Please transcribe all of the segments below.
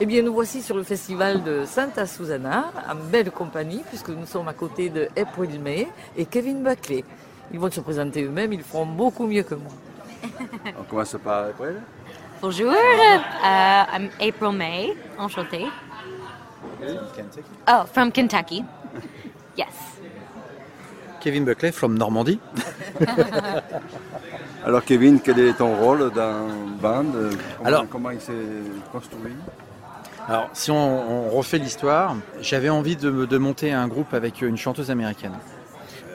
Eh bien, nous voici sur le festival de Santa Susana, en belle compagnie, puisque nous sommes à côté de April May et Kevin Buckley. Ils vont se présenter eux-mêmes, ils feront beaucoup mieux que moi. On commence par April. Bonjour, uh, I'm April May, enchantée. Kentucky. Oh, from Kentucky. Yes. Kevin Buckley from Normandie. Alors Kevin, quel est ton rôle dans band Comment, Alors- comment il s'est construit? Alors, si on, refait l'histoire, j'avais envie de, monter un groupe avec une chanteuse américaine.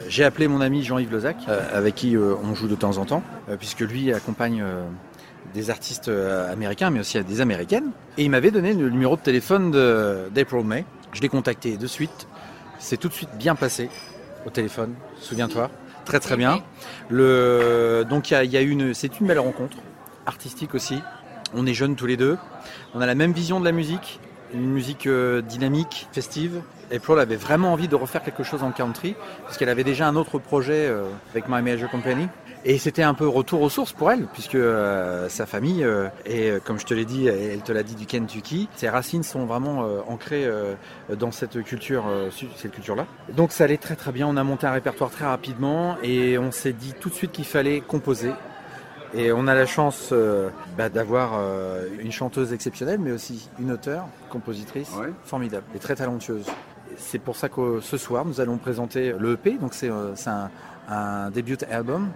J'ai appelé mon ami Jean-Yves Lozac, euh, avec qui euh, on joue de temps en temps, euh, puisque lui accompagne euh, des artistes euh, américains, mais aussi des américaines. Et il m'avait donné le numéro de téléphone d'April May. Je l'ai contacté de suite. C'est tout de suite bien passé au téléphone, souviens-toi. Très très bien. Donc il a, y a une, c'est une belle rencontre, artistique aussi. On est jeunes tous les deux. On a la même vision de la musique, une musique euh, dynamique, festive. April avait vraiment envie de refaire quelque chose en country, parce qu'elle avait déjà un autre projet euh, avec My Major Company. Et c'était un peu retour aux sources pour elle, puisque euh, sa famille, euh, comme je te l'ai dit, et elle te l'a dit du Kentucky, ses racines sont vraiment ancrées dans cette culture, cette culture-là. Donc ça allait très très bien, on a monté un répertoire très rapidement, et on s'est dit tout de suite qu'il fallait composer. Et on a la chance euh, bah, d'avoir euh, une chanteuse exceptionnelle, mais aussi une auteure, compositrice Ouais. formidable et très talentueuse. C'est pour ça que ce soir, nous allons présenter le EP, donc c'est euh, un, un debut album,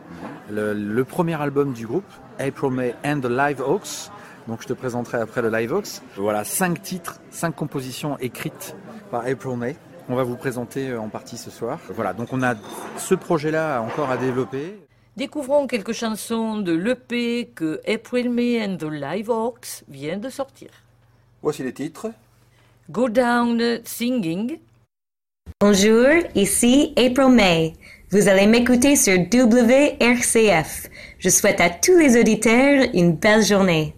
le, le premier album du groupe, April May and the Live Oaks. Donc je te présenterai après le Live Oaks. Voilà, cinq titres, cinq compositions écrites par April May. On va vous présenter euh, en partie ce soir. Voilà, donc on a ce projet-là encore à développer. Découvrons quelques chansons de l'EP que April May and the Live Oaks vient de sortir. Voici les titres. Go Down Singing, Bonjour, ici April May. Vous allez m'écouter sur WRCF. Je souhaite à tous les auditeurs une belle journée.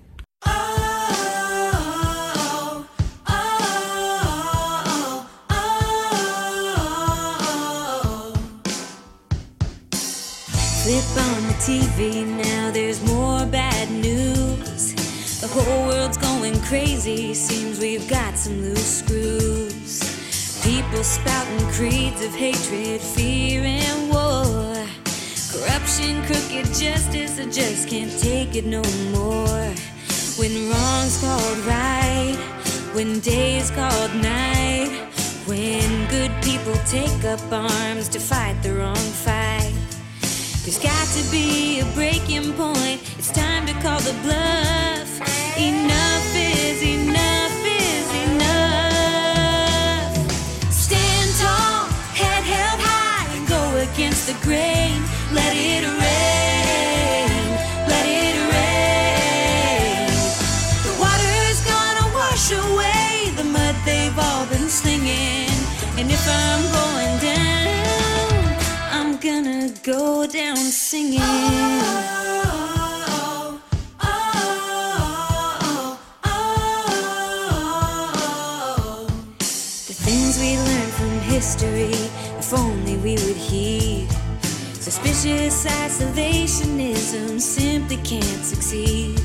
TV now, there's more bad news. The whole world's going crazy, seems we've got some loose screws. People spouting creeds of hatred, fear, and war. Corruption, crooked justice, I just can't take it no more. When wrong's called right, when day's called night, when good people take up arms to fight the wrong fight. There's got to be a breaking point. It's time to call the bluff. Enough is enough is enough. Stand tall, head held high, and go against the grain. Let it singing. The things we learn from history, if only we would heed. Suspicious isolationism simply can't succeed.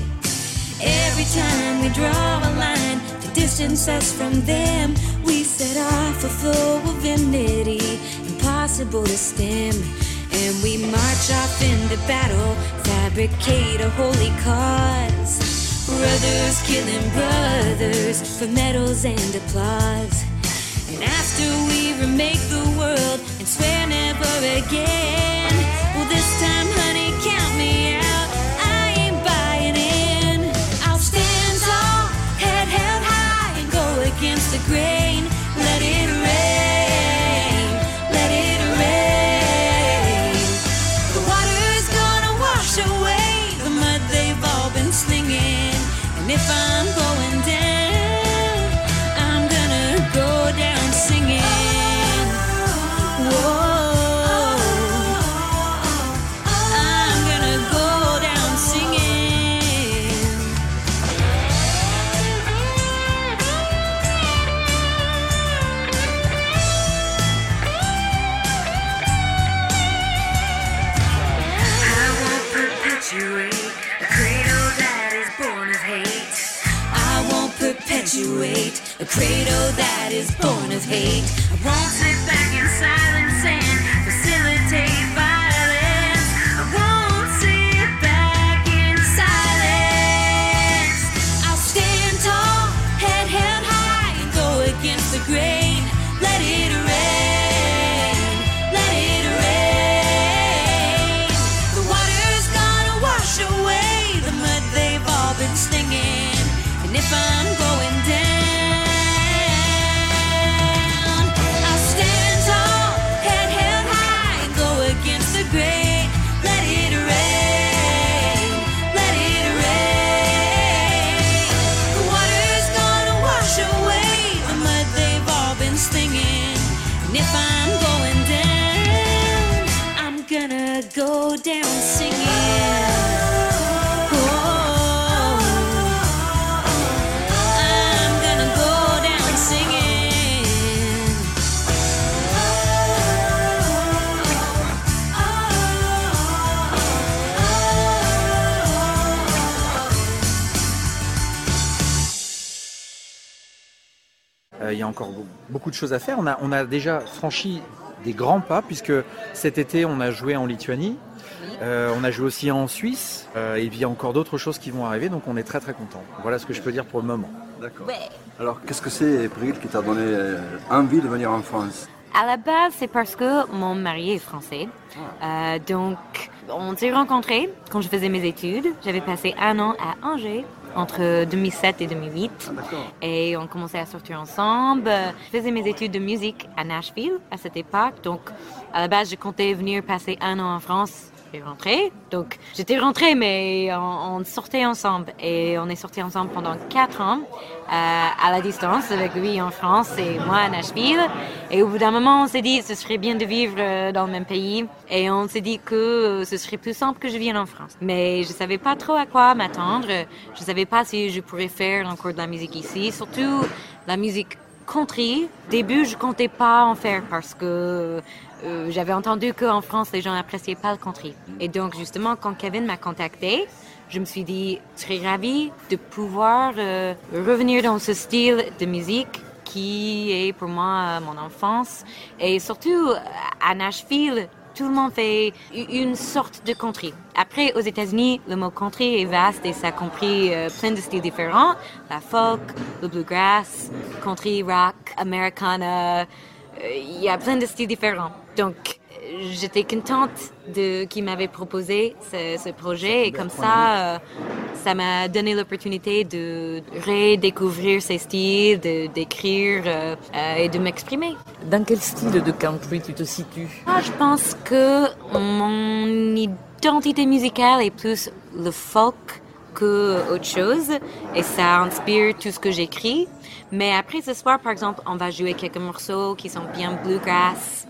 Every time we draw a line to distance us from them, we set off a flow of enmity, impossible to stem. And we march off into battle, fabricate a holy cause. Brothers killing brothers for medals and applause. And after we remake the world and swear never again, hate. Beaucoup de choses à faire. On a, on a déjà franchi des grands pas puisque cet été on a joué en Lituanie, Euh, on a joué aussi en Suisse euh, et puis il y a encore d'autres choses qui vont arriver donc on est très très content. Voilà ce que je peux dire pour le moment. D'accord. Alors, qu'est-ce que c'est, April, qui t'a donné euh, envie de venir en France? À la base, c'est parce que mon mari est français. Euh, donc, on s'est rencontrés quand je faisais mes études. J'avais passé un an à Angers entre 2007 et 2008. D'accord. Et on commençait à sortir ensemble. Je faisais mes études de musique à Nashville à cette époque. Donc, à la base, je comptais venir passer un an en France et rentrer. Donc, j'étais rentrée, mais on, on sortait ensemble. Et on est sortis ensemble pendant quatre ans euh, à la distance, avec lui en France et moi à Nashville. Et au bout d'un moment, on s'est dit, ce serait bien de vivre euh, dans le même pays. Et on s'est dit que euh, ce serait plus simple que je vienne en France. Mais je savais pas trop à quoi m'attendre. Je savais pas si je pourrais faire encore de la musique ici. Surtout la musique Au début, je comptais pas en faire parce que euh, j'avais entendu qu'en France, les gens appréciaient pas le country. Et donc, justement, quand Kevin m'a contacté, je me suis dit, serais ravie de pouvoir euh, revenir dans ce style de musique qui est pour moi mon enfance. Et surtout, à Nashville, tout le monde fait une sorte de country. Après, aux États-Unis, le mot country est vaste et ça compris euh, plein de styles différents. La folk, le bluegrass, country, rock, americana. euh, Il y a plein de styles différents. Donc, j'étais contente de qu'il m'avait proposé ce, ce projet et comme ça, euh, ça m'a donné l'opportunité de redécouvrir ces styles, de d'écrire euh, euh, et de m'exprimer. Dans quel style de country tu te situes? Ah, je pense que mon identité musicale est plus le folk que autre chose et ça inspire tout ce que j'écris. Mais après ce soir, par exemple, on va jouer quelques morceaux qui sont bien bluegrass.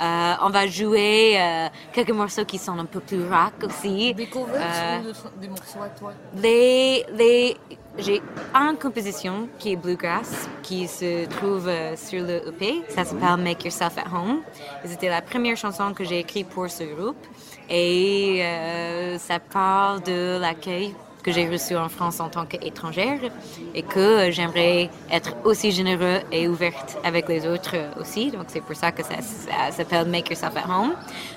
Euh, on va jouer euh, quelques morceaux qui sont un peu plus rock aussi. Des covers Euh, ou des morceaux à toi? les, les, j'ai une composition qui est bluegrass, qui se trouve euh, sur le EP. Ça s'appelle Make Yourself at Home. C'était la première chanson que j'ai écrite pour ce groupe. Et euh, ça parle de l'accueil que j'ai reçu en France en tant qu'étrangère et que euh, j'aimerais être aussi généreux et ouverte avec les autres euh, aussi. Donc c'est pour ça que ça, s'appelle Make Yourself at Home.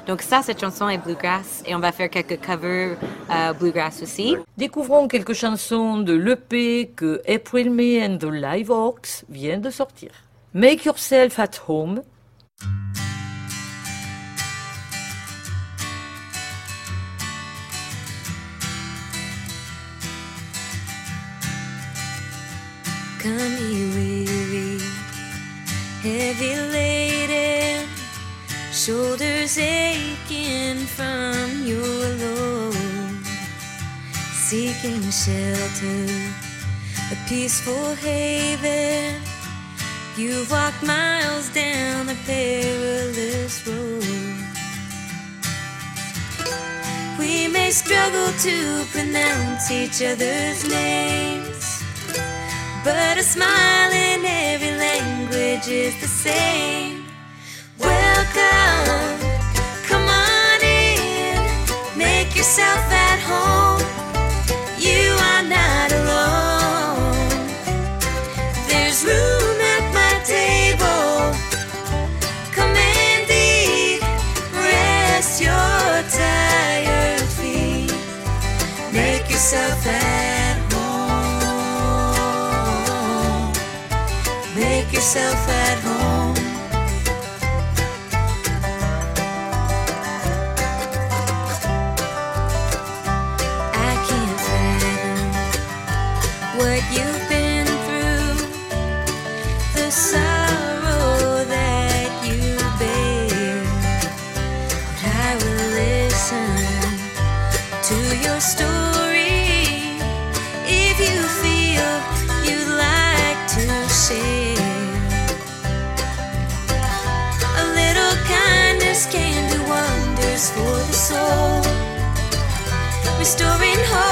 Donc ça, cette chanson est bluegrass et on va faire quelques covers euh, bluegrass aussi. Découvrons quelques chansons de l'EP que April May and the Live Oaks vient de sortir. Make Yourself at Home, Come weary, heavy laden, shoulders aching from your load, seeking shelter, a peaceful haven. You've walked miles down the perilous road. We may struggle to pronounce each other's names. But a smile in every language is the same. Welcome, come on in, make yourself at home. Make yourself at restoring hope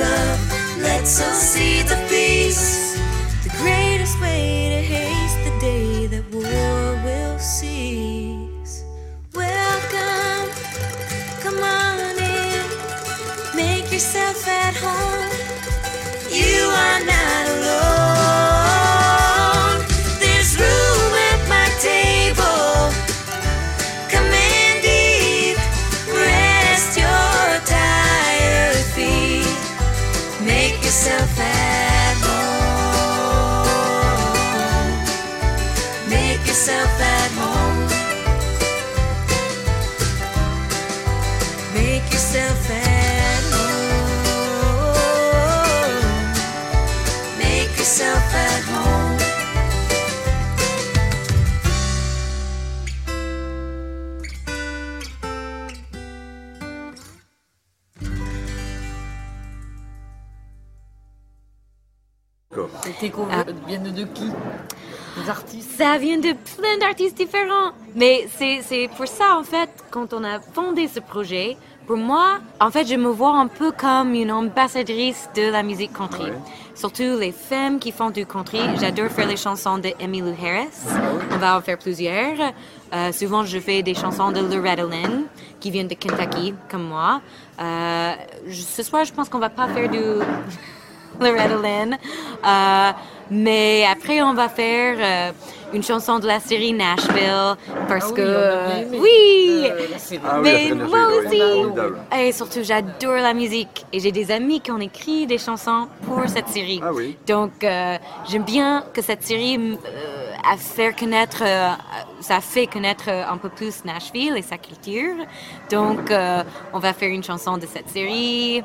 love. Let's sow seeds of tes covers viennent de qui? Les artistes? Ça vient de plein d'artistes différents. Mais c'est c'est pour ça, en fait, quand on a fondé ce projet, pour moi, en fait, je me vois un peu comme une ambassadrice de la musique country. Ouais. Surtout les femmes qui font du country. J'adore faire les chansons de Emmylou Harris. On va en faire plusieurs. Euh, souvent, je fais des chansons de Loretta Lynn, qui vient de Kentucky, comme moi. Euh, ce soir, je pense qu'on va pas faire du Loretta Lynn. Euh, mais après, on va faire euh, une chanson de la série Nashville parce Ah oui, que avait aimé, oui, euh. Ah oui, mais moi aussi. Et surtout, j'adore la musique et j'ai des amis qui ont écrit des chansons pour cette série. Ah oui. Donc, euh, j'aime bien que cette série euh, a fait connaître, euh, ça fait connaître un peu plus Nashville et sa culture. Donc, euh, on va faire une chanson de cette série.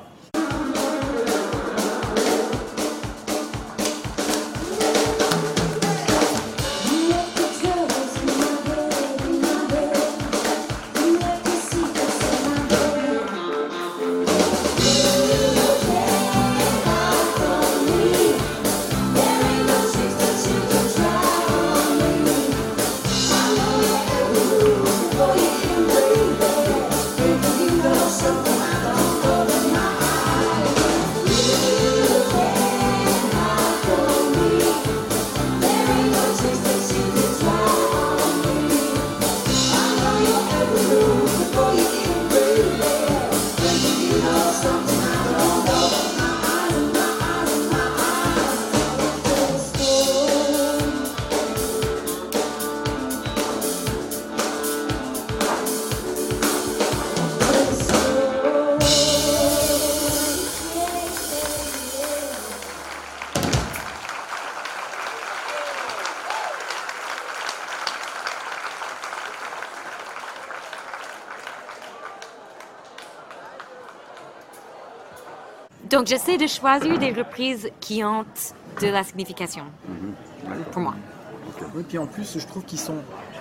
Donc j'essaie de choisir des reprises qui ont de la signification pour moi. Oui, puis en plus, je trouve qu'ils sont.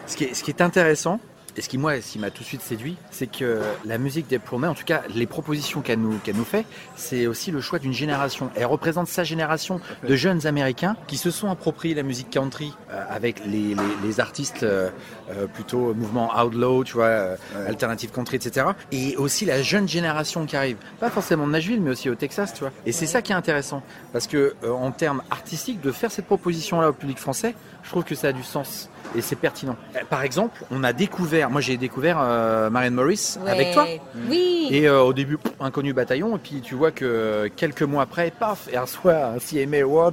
Ce qui est, ce qui est intéressant, et ce qui, moi, ce qui m'a tout de suite séduit, c'est que la musique des May, en tout cas, les propositions qu'elle nous, qu'elle nous fait, c'est aussi le choix d'une génération. Elle représente sa génération de jeunes Américains qui se sont appropriés la musique country euh, avec les, les- les artistes euh, euh, plutôt mouvement outlaw, tu vois, euh, alternative country, etc. Et aussi la jeune génération qui arrive. Pas forcément de Nashville, mais aussi au Texas, tu vois. Et c'est ça qui est intéressant. Parce que, en termes artistiques, de faire cette proposition-là au public français, je trouve que ça a du sens. Et c'est pertinent. Euh, Par exemple, on a découvert, moi j'ai découvert euh, Marianne Morris avec toi. Oui. Et euh, au début, pff, inconnu bataillon, et puis tu vois que quelques mois après, paf, elle reçoit un CMA Awards.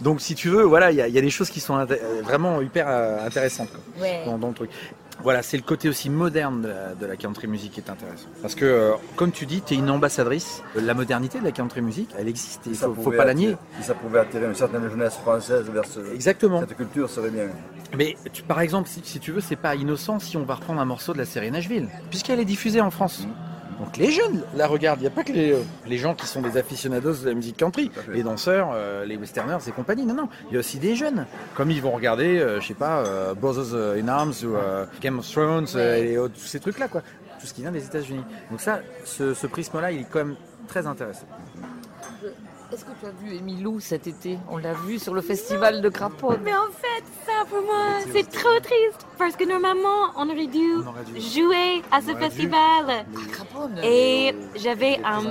Donc si tu veux, voilà, il y, a- il y a des choses qui sont euh, vraiment hyper euh, intéressantes quoi, Ouais. dans, dans le truc. Voilà, c'est le côté aussi moderne de la, de la country music qui est intéressant. Parce que, euh, comme tu dis, tu es une ambassadrice. La modernité de la country music, elle existe. Il faut, faut pas la nier. Si ça pouvait attirer une certaine jeunesse française vers ce- Exactement. cette culture, ça serait bien. Mais tu- par exemple, si, si tu veux, c'est pas innocent si on va reprendre un morceau de la série Nashville, puisqu'elle est diffusée en France. Donc les jeunes la regardent. Il n'y a pas que les, euh, les gens qui sont des aficionados de la musique country, les danseurs, euh, les westerners et compagnie. Non, non. Il y a aussi des jeunes. Comme ils vont regarder, euh, je sais pas, euh, Brothers in Arms ou euh, Game of Thrones euh, et autres- tous ces trucs-là, quoi. Tout ce qui vient des États-Unis. Donc ça, ce, ce prisme-là, il est quand même très intéressant. Est-ce que tu as vu Emilou cet été? On l'a vu sur le festival de Craponne. Mais en fait, ça pour moi, c'est trop triste. Parce que normalement, on aurait dû On aurait dû. jouer à ce festival. Craponne Et j'avais un,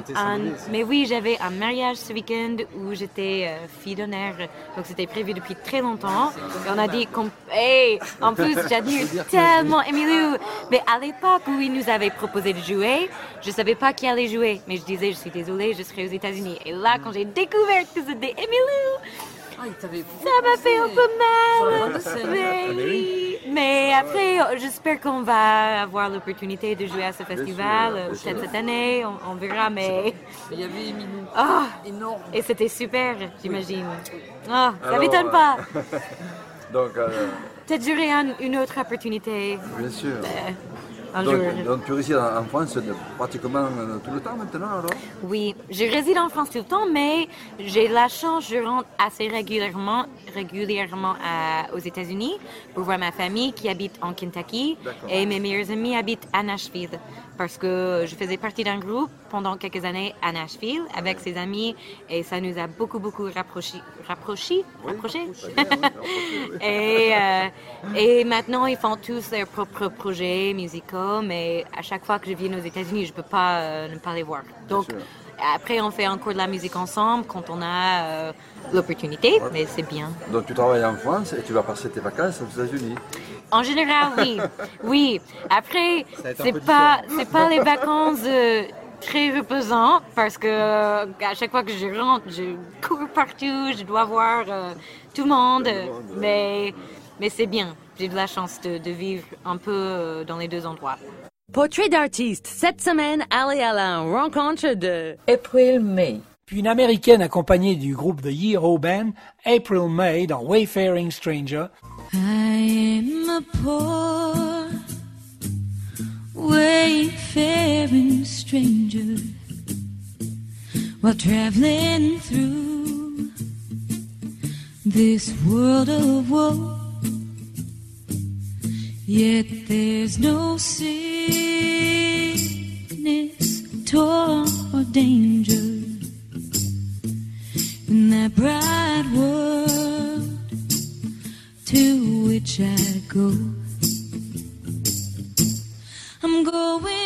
mais oui, j'avais un mariage ce week-end où j'étais euh, fille d'honneur. Donc c'était prévu depuis très longtemps. Et on a dit qu'on, hey, en plus j'admire tellement Emilou. Mais à l'époque où il nous avait proposé de jouer, je savais pas qui allait jouer. Mais je disais, je suis désolée, je serai aux États-Unis. Et là, quand j'ai découvert que c'était Emilou, Ah, il t'avait ça m'a fait un peu mal. Mais oui. Mais après, euh, j'espère qu'on va avoir l'opportunité de jouer à ce festival. euh, Peut-être cette année, on, on verra. Mais Il y avait Emilou. ah, Énorme. et c'était super, j'imagine. Ah, ça m'étonne euh, pas. Donc, euh, Peut-être j'aurai un- une autre opportunité bien sûr. Un Donc, jour. donc tu résides en France pratiquement euh, tout le temps maintenant alors? Oui, je réside en France tout le temps, mais j'ai la chance, je rentre assez régulièrement, régulièrement à- aux États-Unis pour voir ma famille qui habite en Kentucky et mes meilleurs amis habitent à Nashville parce que je faisais partie d'un groupe pendant quelques années à Nashville avec ses amis et ça nous a beaucoup beaucoup rapprochés, rapprochés, rapprochés. et, euh, et maintenant, ils font tous leurs propres projets musicaux, mais à chaque fois que je viens aux États-Unis, je ne peux pas euh, ne pas les voir. Donc, après, on fait encore de la musique ensemble quand on a euh, l'opportunité, mais c'est bien. Donc tu travailles en France et tu vas passer tes vacances aux États-Unis. En général, oui. Oui. Après, un c'est peu pas, c'est pas les vacances euh, très reposantes parce que euh, à chaque fois que je rentre, je cours partout, je dois voir euh, tout le monde. mais, mais c'est bien. J'ai de la chance de, de vivre un peu euh, dans les deux endroits. Portrait d'artiste. Cette semaine, allez à la rencontre de... April May. Puis une américaine accompagnée du groupe The Year Band, April May, dans Wayfaring Stranger. I am a poor, wayfaring stranger while traveling through this world of woe. Yet there's no sickness, toil, or danger in that bright world to which I go. I'm going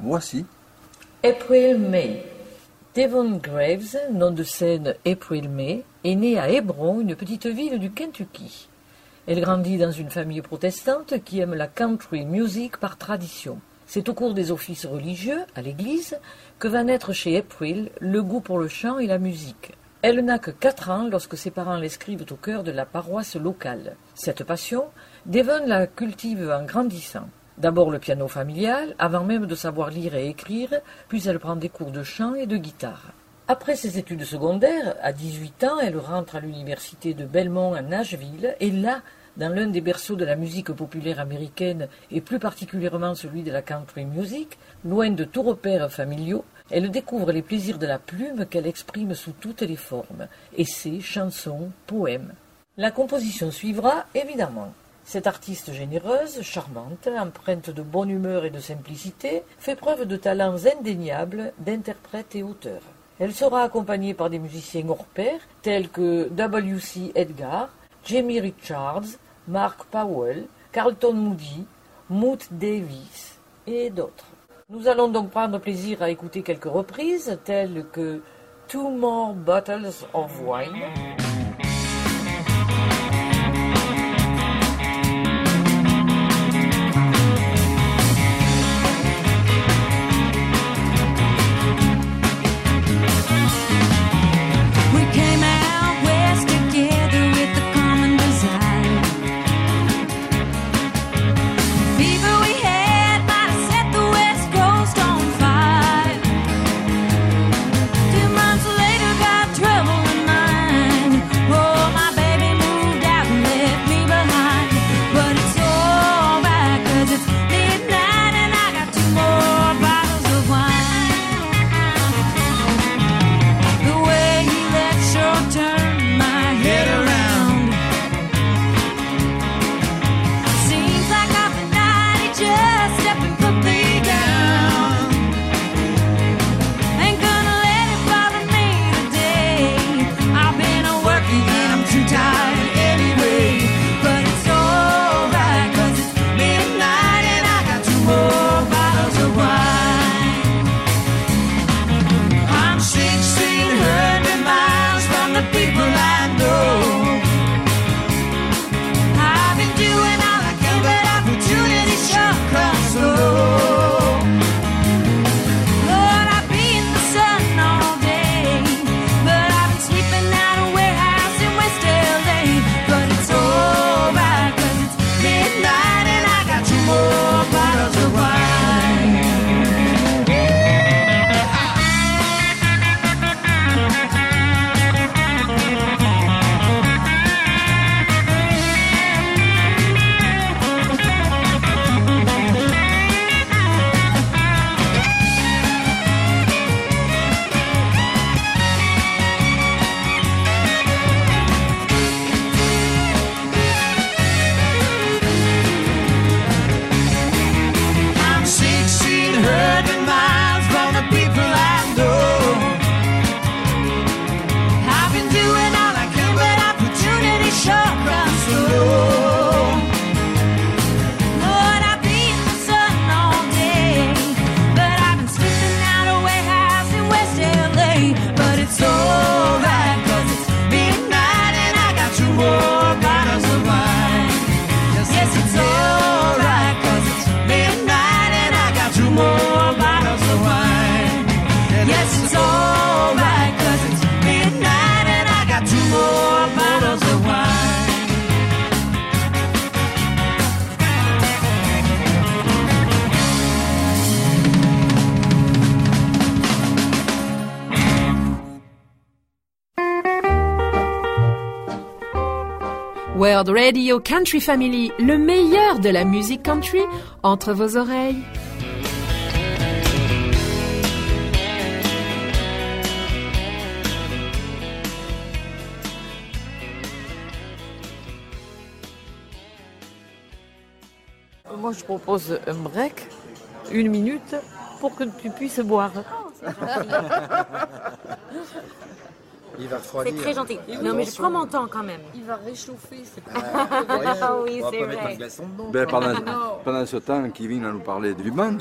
voici April May. Devon Graves, nom de scène April May, est née à Hebron, une petite ville du Kentucky. Elle grandit dans une famille protestante qui aime la country music par tradition. C'est au cours des offices religieux, à l'église, que va naître chez April le goût pour le chant et la musique. Elle n'a que quatre ans lorsque ses parents l'inscrivent au cœur de la paroisse locale. Cette passion, Devon la cultive en grandissant. D'abord le piano familial, avant même de savoir lire et écrire, puis elle prend des cours de chant et de guitare. Après ses études secondaires, à 18 ans, elle rentre à l'université de Belmont à Nashville, et là, dans l'un des berceaux de la musique populaire américaine, et plus particulièrement celui de la country music, loin de tout repère familiaux, elle découvre les plaisirs de la plume qu'elle exprime sous toutes les formes, essais, chansons, poèmes. La composition suivra, évidemment. Cette artiste généreuse, charmante, empreinte de bonne humeur et de simplicité, fait preuve de talents indéniables d'interprète et auteur. Elle sera accompagnée par des musiciens hors pair, tels que W.C. Edgar, Jamie Richards, Mark Powell, Carlton Moody, Moot Davis et d'autres. Nous allons donc prendre plaisir à écouter quelques reprises, telles que Two More Bottles of Wine. World Radio Country Family, le meilleur de la musique country entre vos oreilles. Moi, je propose un break, une minute, pour que tu puisses boire. Il va C'est très gentil. Non, mais je prends mon temps quand même. Il va réchauffer, c'est Ah oui, c'est vrai. Ben, pendant, pendant ce temps, Kevin va nous parler du band.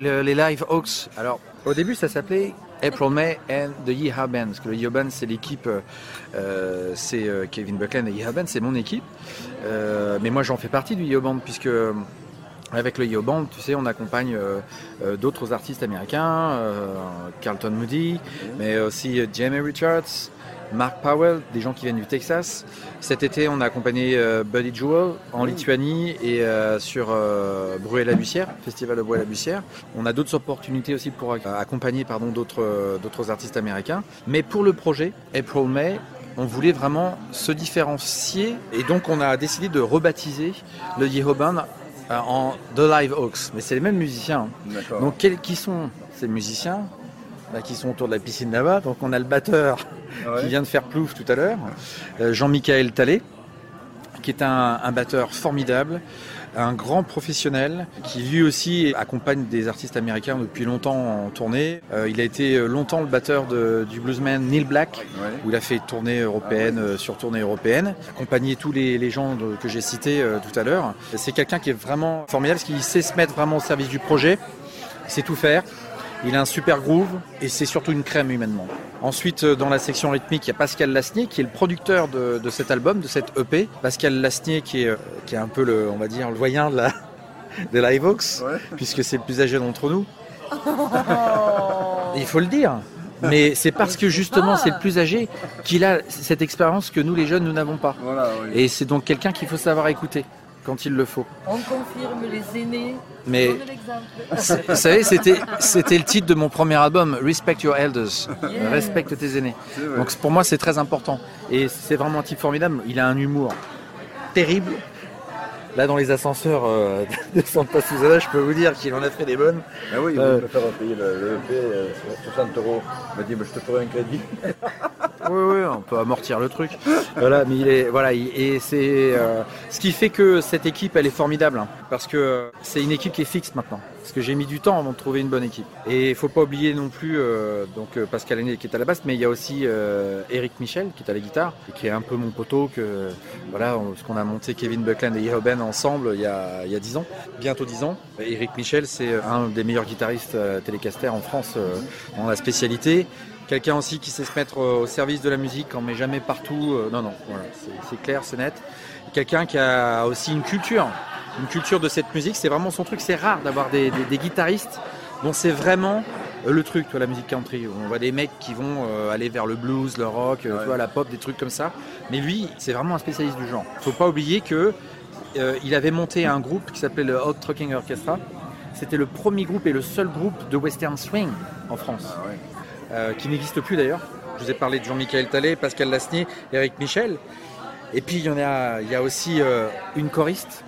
Le- les Live Oaks. Alors, au début, ça s'appelait April May and the Yeehaw Band. Parce que le Yeehaw Band, c'est l'équipe, euh, euh, c'est euh, Kevin Buckland et Yeehaw Band, c'est mon équipe. Euh, mais moi, j'en fais partie du Yeehaw Band, puisque euh, avec le Yeehaw Band, tu sais, on accompagne euh, euh, d'autres artistes américains, euh, Carlton Moody, mais aussi Jamie Richards, Mark Powell, des gens qui viennent du Texas. Cet été, on a accompagné Buddy Jewel en Lituanie et sur Bruay-la-Bussière, Festival de Bruay-la-Bussière. On a d'autres opportunités aussi pour ac- accompagner d'autres d'autres artistes américains. Mais pour le projet April May, on voulait vraiment se différencier et donc on a décidé de rebaptiser le euh, en The Live Oaks. Mais c'est les mêmes musiciens. hein. Donc quels qui sont ces musiciens? Bah, qui sont autour de la piscine là-bas. Donc on a le batteur Ouais. qui vient de faire plouf tout à l'heure, euh, Jean-Michael Tallet, qui est un, un batteur formidable, un grand professionnel, qui lui aussi accompagne des artistes américains depuis longtemps en tournée. Euh, il a été longtemps le batteur de- du bluesman Neil Black, Ouais. où il a fait tournée européenne euh, sur tournée européenne, accompagné tous les, les gens de- que j'ai cités euh, tout à l'heure. C'est quelqu'un qui est vraiment formidable, parce qu'il sait se mettre vraiment au service du projet, il sait tout faire. Il a un super groove et c'est surtout une crème humainement. Ensuite, euh, dans la section rythmique, il y a Pascal Lasnier qui est le producteur de, de cet album, de cette EP. Pascal Lasnier qui est, euh, qui est un peu le, on va dire, le doyen de la, de Liveox, Ouais. puisque c'est le plus âgé d'entre nous. Il faut le dire. Mais c'est parce que justement c'est le plus âgé qu'il a cette expérience que nous les jeunes nous n'avons pas. Voilà, oui. Et c'est donc quelqu'un qu'il faut savoir écouter quand il le faut. On confirme les aînés. Mais Donne l'exemple. vous savez, c'était c'était le titre de mon premier album, Respect Your Elders, Yeah. respecte tes aînés. Donc pour moi c'est très important. Et c'est vraiment un type formidable. Il a un humour terrible. Là dans les ascenseurs euh, de Santa Susana, je peux vous dire qu'il en a fait des bonnes. Ah oui, il Euh, me faire payer le, le EP, euh, 60 euros. Il m'a dit, bah, je te ferai un crédit. Oui, oui, on peut amortir le truc. Voilà, mais il est, voilà, il- et c'est euh, ce qui fait que cette équipe, elle est formidable, hein, parce que c'est une équipe qui est fixe maintenant. Parce que j'ai mis du temps avant de trouver une bonne équipe. Et il faut pas oublier non plus, euh, donc euh, Pascal Aîné qui est à la basse, mais il y a aussi euh, Eric Michel qui est à la guitare, qui est un peu mon poteau que, voilà, ce qu'on a monté Kevin Buckland et Yeho Ben ensemble il y a, il y a 10 ans, bientôt 10 ans. Eric Michel, c'est un des meilleurs guitaristes télécaster en France dans la spécialité. Quelqu'un aussi qui sait se mettre euh, au service de la musique, on met jamais partout. euh, non, non, voilà, c'est- clair, c'est net. Quelqu'un qui a aussi une culture, une culture de cette musique. C'est vraiment son truc. C'est rare d'avoir des, des- des guitaristes dont c'est vraiment euh, le truc, tu vois, la musique country. On voit des mecs qui vont euh, aller vers le blues, le rock, tu vois, la pop, des trucs comme ça. Mais lui, c'est vraiment un spécialiste du genre. Faut pas oublier que euh, il avait monté un groupe qui s'appelait le Hot Trucking Orchestra. C'était le premier groupe et le seul groupe de western swing en France Ah ouais. Euh, qui n'existe plus d'ailleurs. Je vous ai parlé de Jean-Michel Tallet, Pascal Lasnier, Eric Michel. Et puis il y en a, il y a aussi euh, une choriste,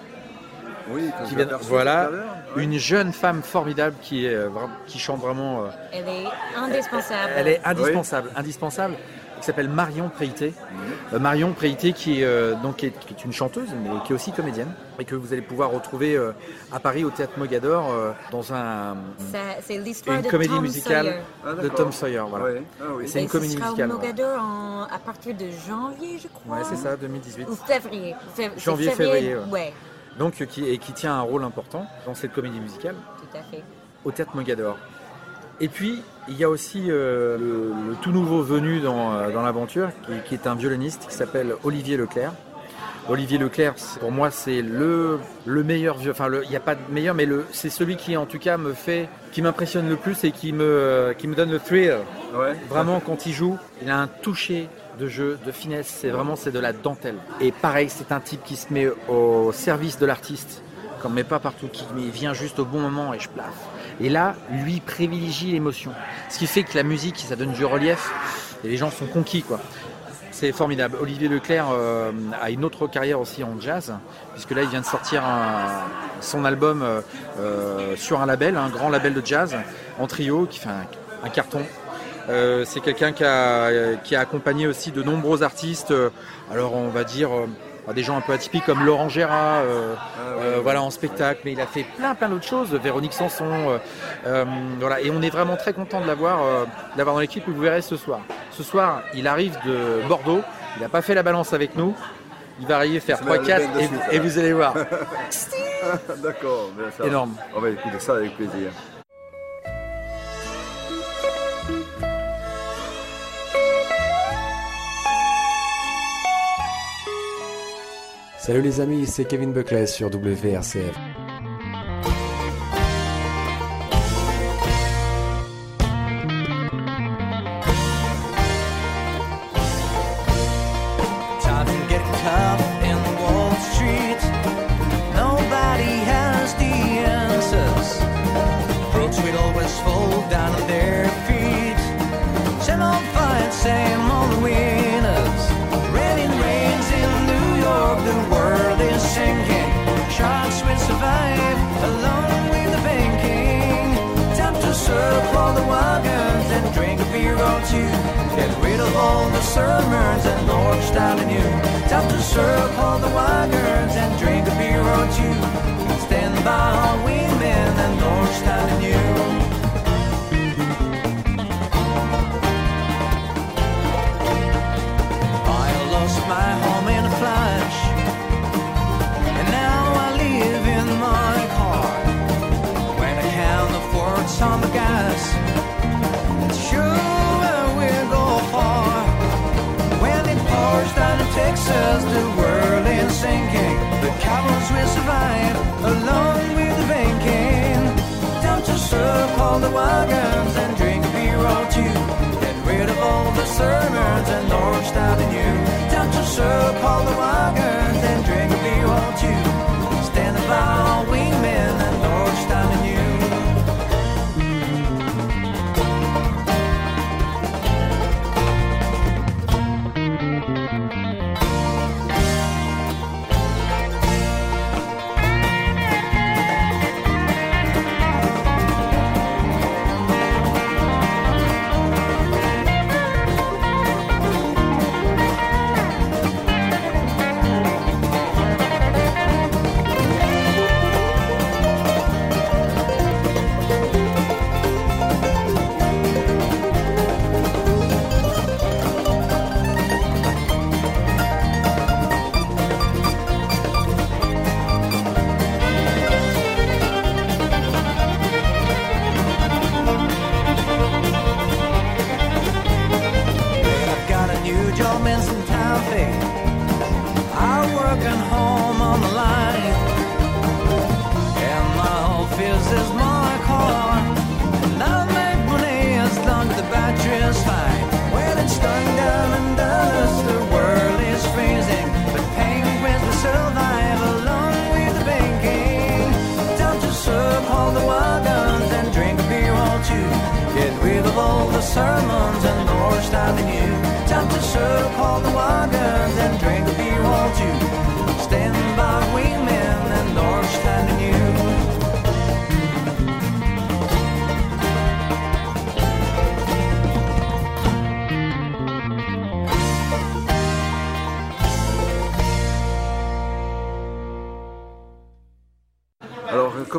Oui, Qui vient- voilà. ouais. une jeune femme formidable qui, est, euh, qui chante vraiment. euh, Elle est indispensable. elle est indispensable, indispensable. Qui s'appelle Marion Préité. Euh, Marion Préité qui est, euh, donc, qui est, qui est une chanteuse, mais qui est aussi comédienne. Et que vous allez pouvoir retrouver euh, à Paris au Théâtre Mogador euh, dans un, C'est une de comédie Tom musicale. Ah, de. Tom Sawyer. Voilà. Ouais. Ah oui. C'est une Et comédie ce sera musicale. au Mogador en- à partir de janvier, je crois. Ouais, c'est ça, 2018. Ou février. Fév- Janvier, février, ouais. ouais. donc euh, qui, et qui tient un rôle important dans cette comédie musicale tout à fait. au Théâtre Mogador. Et puis, il y a aussi euh, le, le tout nouveau venu dans, dans l'aventure, qui, qui est un violoniste qui s'appelle Olivier Leclerc. Olivier Leclerc, pour moi, c'est le, le meilleur vieux. Enfin, il n'y a pas de meilleur, mais c'est celui qui, en tout cas, me fait, qui m'impressionne le plus et qui me, qui me donne le thrill. Ouais. Vraiment, quand il joue, il a un toucher de jeu, de finesse. C'est vraiment, c'est de la dentelle. Et pareil, c'est un type qui se met au service de l'artiste, ne met pas partout, qui mais vient juste au bon moment et je plaffe. Et là, lui privilégie l'émotion. Ce qui fait que la musique, ça donne du relief et les gens sont conquis, quoi. C'est formidable. Olivier Leclerc euh, a une autre carrière aussi en jazz, puisque là il vient de sortir son album euh, euh, sur un label, un grand label de jazz, en trio, qui fait un, carton. C'est quelqu'un qui a, accompagné aussi de nombreux artistes, alors on va dire des gens un peu atypiques comme Laurent Gérard, euh, euh, voilà en spectacle, mais il a fait plein plein d'autres choses, Véronique Sanson, euh, euh, voilà, et on est vraiment très content de l'avoir, euh, dans l'équipe. Vous verrez ce soir. Ce soir, il arrive de Bordeaux, il n'a pas fait la balance avec nous. Il va arriver faire Se met le 3-4 bain de et, suite, et vous allez voir. D'accord. Énorme. On va écouter ça avec plaisir. Salut les amis, c'est Kevin Buckley sur WRCF.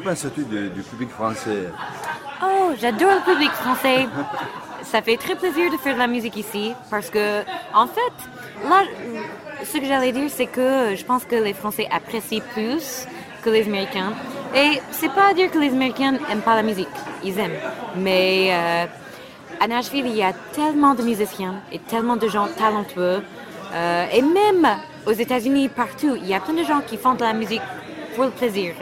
Penses-tu du, du public français? Oh, j'adore le public français. Ça fait très plaisir de faire de la musique ici parce que, en fait, là, ce que j'allais dire, c'est que je pense que les Français apprécient plus que les Américains. Et c'est pas à dire que les Américains aiment pas la musique, ils aiment. Mais euh, à Nashville, il y a tellement de musiciens et tellement de gens talentueux. Euh, et même aux États-Unis, partout, il y a plein de gens qui font de la musique pour le plaisir.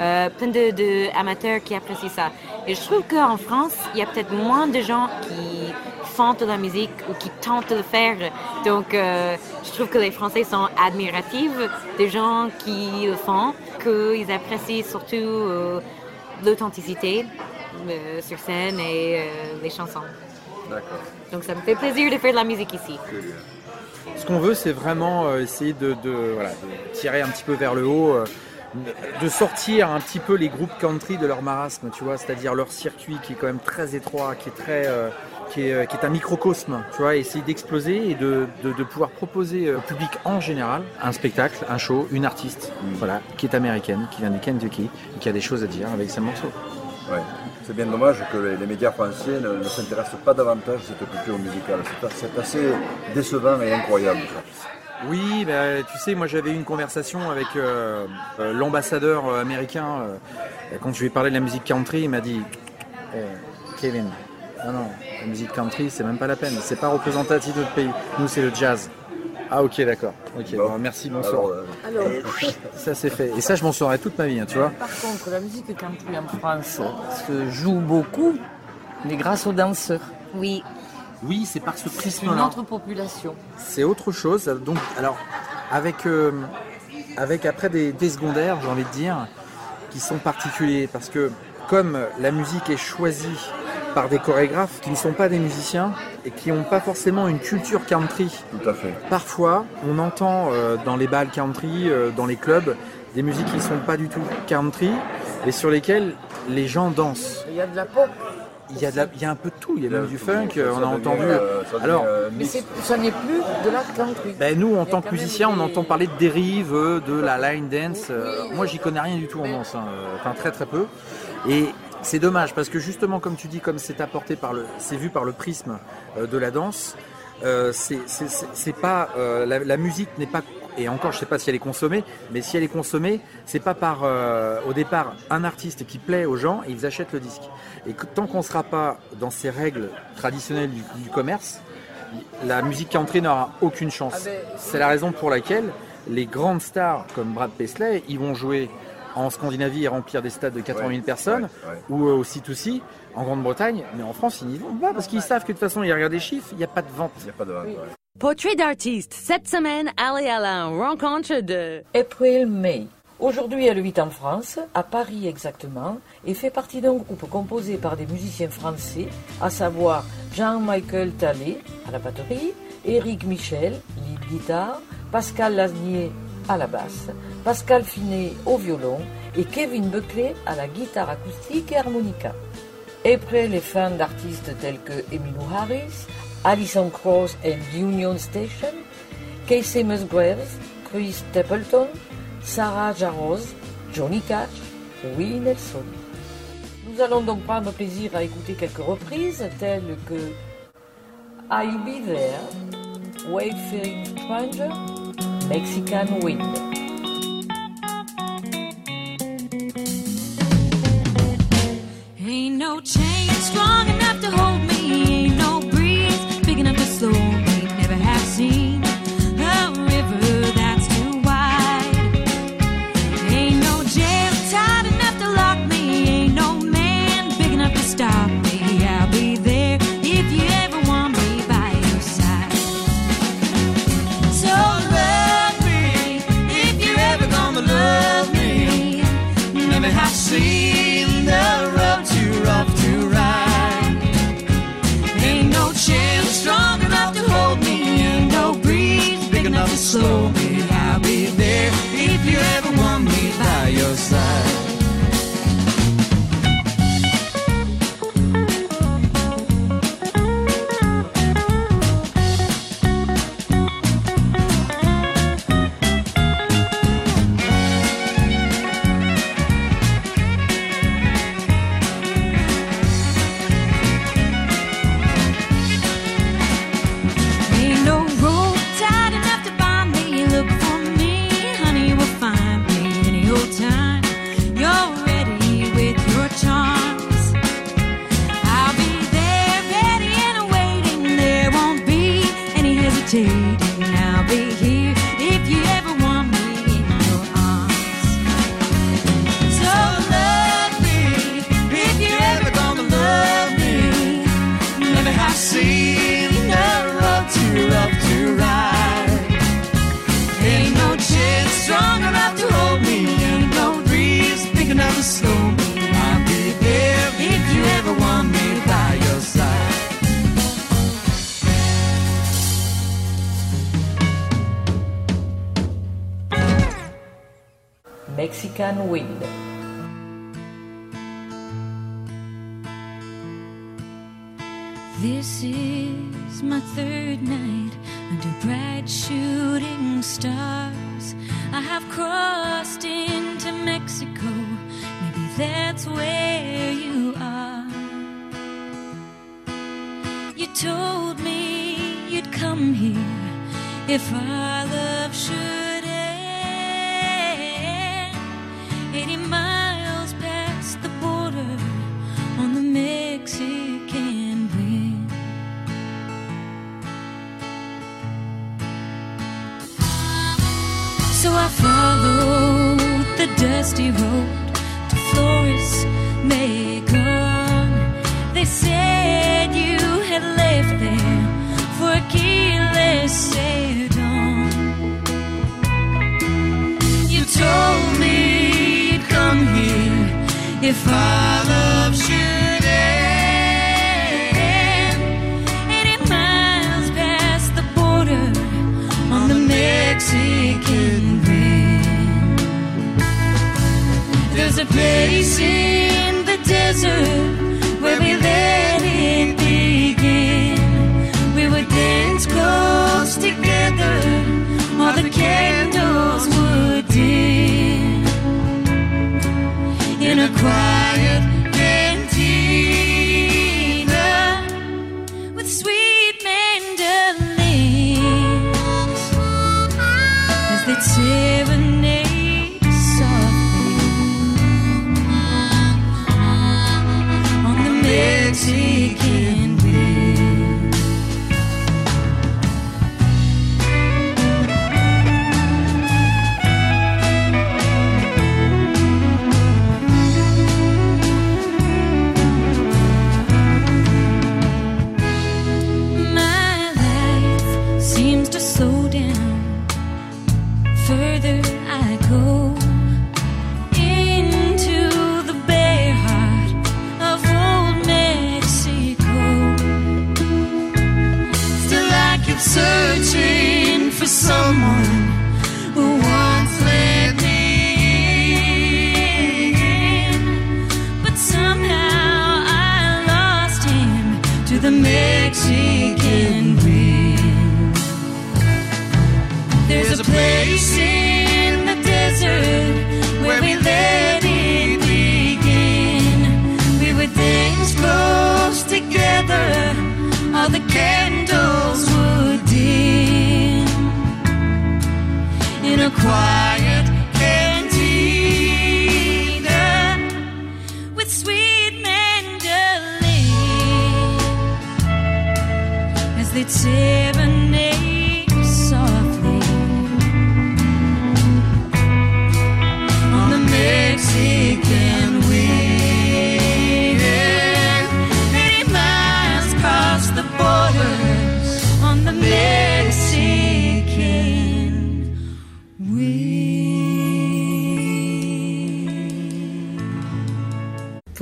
Euh, plein de, de amateurs qui apprécient ça. Et je trouve qu'en France, il y a peut-être moins de gens qui font de la musique ou qui tentent de le faire. Donc, euh, je trouve que les Français sont admiratifs des gens qui le font, qu'ils apprécient surtout euh, l'authenticité euh, sur scène et euh, les chansons. D'accord. Donc, ça me fait plaisir de faire de la musique ici. Ce qu'on veut, c'est vraiment essayer de, de, voilà, de tirer un petit peu vers le haut, euh, de sortir un petit peu les groupes country de leur marasme, tu vois, c'est-à-dire leur circuit qui est quand même très étroit, qui est très, euh, qui est, euh, qui est un microcosme, tu vois, essayer d'exploser et de, de, de pouvoir proposer euh, au public en général un spectacle, un show, une artiste, voilà, qui est américaine, qui vient du Kentucky, et qui a des choses à dire avec ses morceaux. Ouais. C'est bien dommage que les, médias français ne, ne s'intéressent pas davantage à cette culture musicale. C'est assez décevant et incroyable. Oui, bah, tu sais, moi j'avais eu une conversation avec euh, euh, l'ambassadeur euh, américain. euh, quand je lui ai parlé de la musique country, il m'a dit Eh, Kevin, non, non, la musique country, c'est même pas la peine. C'est pas représentatif de notre pays. Nous, c'est le jazz. Ah, ok, d'accord. Ok, bon, merci, bonsoir. Alors, euh, Alors, Ça, c'est fait. Et ça, je m'en saurai toute ma vie, hein, tu vois. par contre, la musique country en France se joue beaucoup, mais grâce aux danseurs. Oui, Oui, c'est par ce C'est une prisme-là. autre population. C'est autre chose. Donc, alors, avec, euh, avec après des, des secondaires, j'ai envie de dire, qui sont particuliers. Parce que, comme la musique est choisie par des chorégraphes qui ne sont pas des musiciens et qui n'ont pas forcément une culture country, tout à fait. parfois, on entend euh, dans les balles country, euh, dans les clubs, des musiques qui ne sont pas du tout country et sur lesquelles les gens dansent. Il y a de la pop. Il y a, de la- il y a un peu de tout. Il y a même du funk. On a entendu. euh, ça devient, Alors, euh, Mais ça n'est plus de la country. Ben, nous, en tant que même musiciens, on entend parler de dérive, euh, de la line dance. Euh, Moi, j'y connais rien du tout en danse, hein, euh, enfin très très peu. Et c'est dommage parce que justement, comme tu dis, comme c'est apporté par le, c'est vu par le prisme euh, de la danse, euh, c'est pas euh, la, la musique n'est pas et encore, je sais pas si elle est consommée, mais si elle est consommée, c'est pas par euh, au départ un artiste qui plaît aux gens et ils achètent le disque. Et que, tant qu'on sera pas dans ces règles traditionnelles du, du commerce, la musique country n'aura aucune chance. Ah ben, C'est la raison pour laquelle les grandes stars comme Brad Paisley, ils vont jouer en Scandinavie et remplir des stades de 80 000 Ouais, personnes, ouais, ouais. ou euh, au C2C en Grande-Bretagne, mais en France, ils n'y vont pas parce qu'ils savent que de toute façon, ils regardent les chiffres, il n'y a pas de vente. Il n'y a pas de vente, ouais. Portrait d'artiste. Cette semaine, allez à la rencontre de... April May. Aujourd'hui, elle vit en France, à Paris exactement, et fait partie d'un groupe composé par des musiciens français, à savoir Jean-Michel Tallet à la batterie, Éric Michel, lead guitare, Pascal Lasnier à la basse, Pascal Finet au violon et Kevin Buckley à la guitare acoustique et harmonica. April est fan d'artistes tels que Emmylou Harris, Alison Krauss and Union Station, Casey Musgraves, Chris Stapleton, Sarah Jarosz, Johnny Cash, Willie Nelson. Nous allons donc prendre plaisir à écouter quelques reprises telles que I'll Be There, Wayfaring Stranger, Mexican Wind. Ain't no chain strong crossed into Mexico. Maybe that's where you are. You told me you'd come here if our love should end. 80 miles past the border on the Mexican wind. So I followed the dusty road to Flores, Macon. They said you had left there for Aquiles Sedon. You told me you'd come here if our love should a place in the desert where we let it begin. We would dance close together, all the candles would dim. In a quiet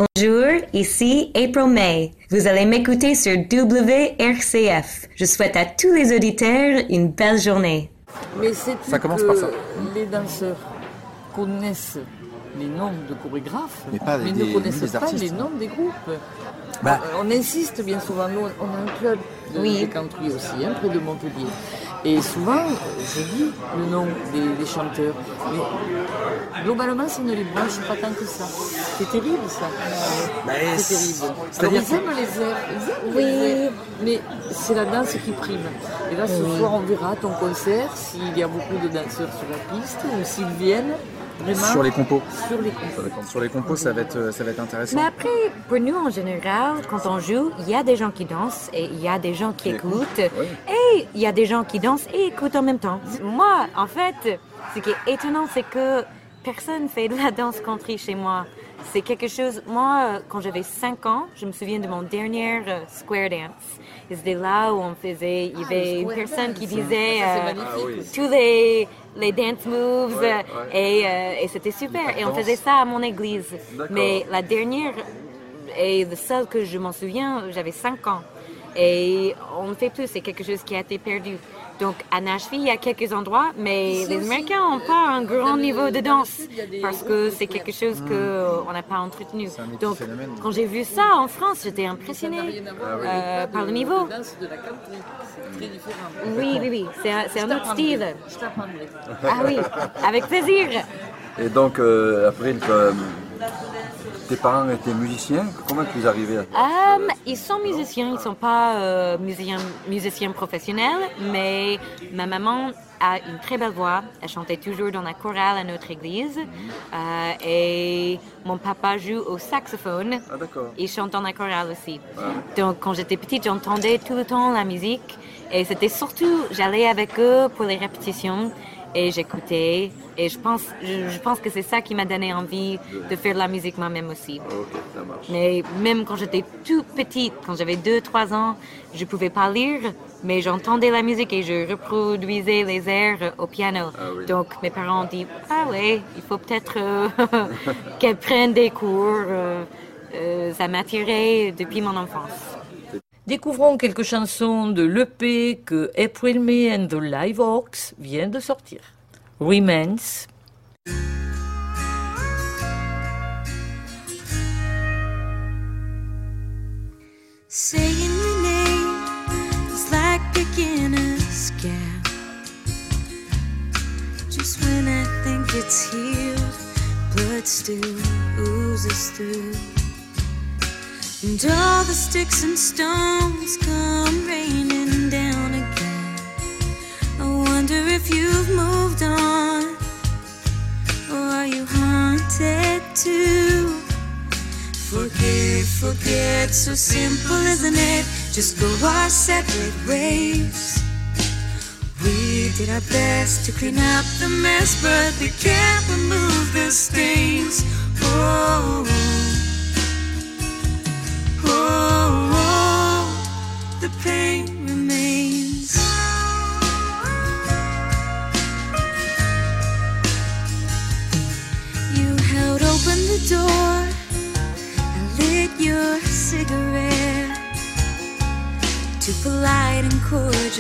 Bonjour, ici April May. Vous allez m'écouter sur WRCF. Je souhaite à tous les auditeurs une belle journée. Mais c'est Ça commence par ça. Les danseurs connaissent les noms de chorégraphes, Mais pas des- ne connaissent des pas artistes. les noms des groupes. Bah. Euh, On insiste bien souvent, nous on a un club de, Oui. country aussi, hein, près de Montpellier. Et souvent, je dis le nom des, des chanteurs, mais globalement, ça ne les branche pas tant que ça. C'est terrible ça. c'est terrible. Alors, ils aiment les airs, ils aiment les airs, mais c'est la danse qui prime. Et là, ce soir, on verra ton concert, s'il y a beaucoup de danseurs sur la piste, ou s'ils viennent vraiment? Sur les compos. sur les compos. Sur les compos, ça va être, euh, ça va être intéressant. Mais après, pour nous en général, quand on joue, il y a des gens qui dansent et il y a des gens qui écoutent. Et il y a des gens qui dansent et écoutent en même temps. Moi, en fait, ce qui est étonnant, c'est que personne fait de la danse country chez moi. c'est quelque chose. Moi, euh, quand j'avais 5 ans, je me souviens de mon dernier euh, square dance. C'était là où on faisait. Il y avait une personne qui disait euh, tous les, les dance moves Et, euh, et c'était super. Et on faisait ça à mon église. Mais la dernière et le seul que je m'en souviens, j'avais 5 ans. Et on ne fait plus, c'est quelque chose qui a été perdu. Donc à Nashville, il y a quelques endroits, mais les Américains n'ont pas un grand niveau de danse parce que c'est quelque chose qu'on n'a pas entretenu. Donc quand j'ai vu ça en France, j'étais impressionnée euh, par le niveau. Oui, oui, oui, c'est un, c'est un autre style. Ah oui, avec plaisir. Et donc, euh, après, euh, tes parents étaient musiciens? Comment tu es arrivé à Euh, ils sont musiciens, ils ne sont pas euh, musiciens, musiciens professionnels, mais ma maman a une très belle voix. Elle chantait toujours dans la chorale à notre église. Euh, et mon papa joue au saxophone. Ah, d'accord. Il chante dans la chorale aussi. Donc, quand j'étais petite, j'entendais tout le temps la musique. Et c'était surtout, j'allais avec eux pour les répétitions et j'écoutais. Et je pense, je, je pense que c'est ça qui m'a donné envie de faire de la musique moi-même aussi. Ok, ça marche. Mais même quand j'étais tout petite, quand j'avais 2-3 ans, je pouvais pas lire, mais j'entendais la musique et je reproduisais les airs au piano. Donc mes parents ont dit, ah ouais, il faut peut-être euh, qu'elle prenne des cours. euh, euh, ça m'a attiré depuis mon enfance. Découvrons quelques chansons de l'EP que April May and the Live Hawks vient de sortir. Remains, Saying your name is like beginner's gap. Just when I think it's healed, blood still oozes through. And all the sticks and stones come raining down again. I wonder if you've moved on, or are you haunted too? Forgive, forget, so simple, isn't it? Just go our separate ways. We did our best to clean up the mess, but we can't remove the stains. Oh,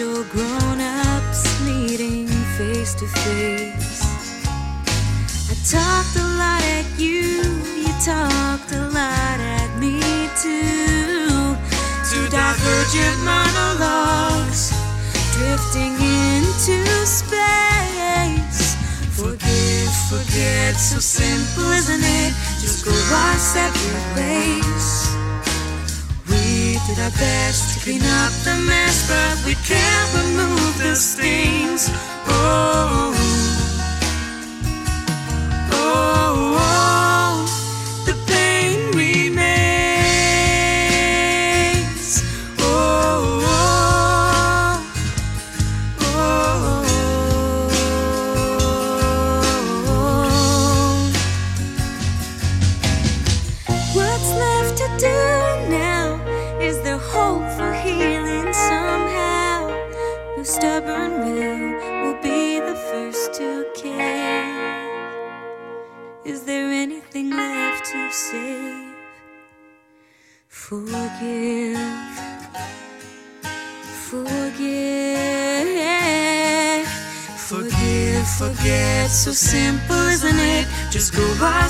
cordial grown ups meeting face to face. I talked a lot at you, you talked a lot at me too. Two divergent monologues drifting into space. Forgive, forget, so simple, isn't it? Just go our separate ways. We did our best clean up the mess, but we can't remove the stains. Oh,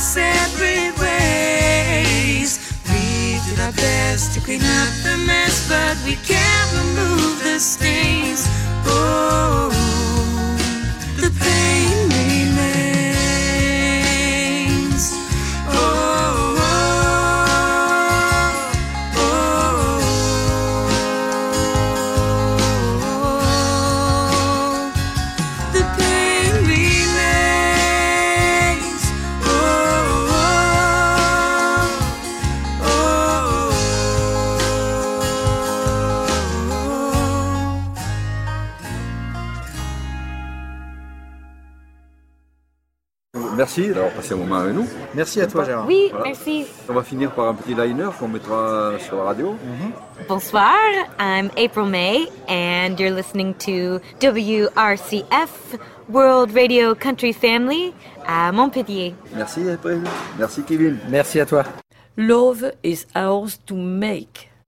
go merci d'avoir passé un moment avec nous. Merci à toi, Gérard. Oui, merci. On va finir par un petit liner qu'on mettra sur la radio. Bonsoir, I'm April May, and you're listening to WRCF, World Radio Country Family, à Montpellier. Merci April. Merci Kevin. Merci à toi. Love is ours to make.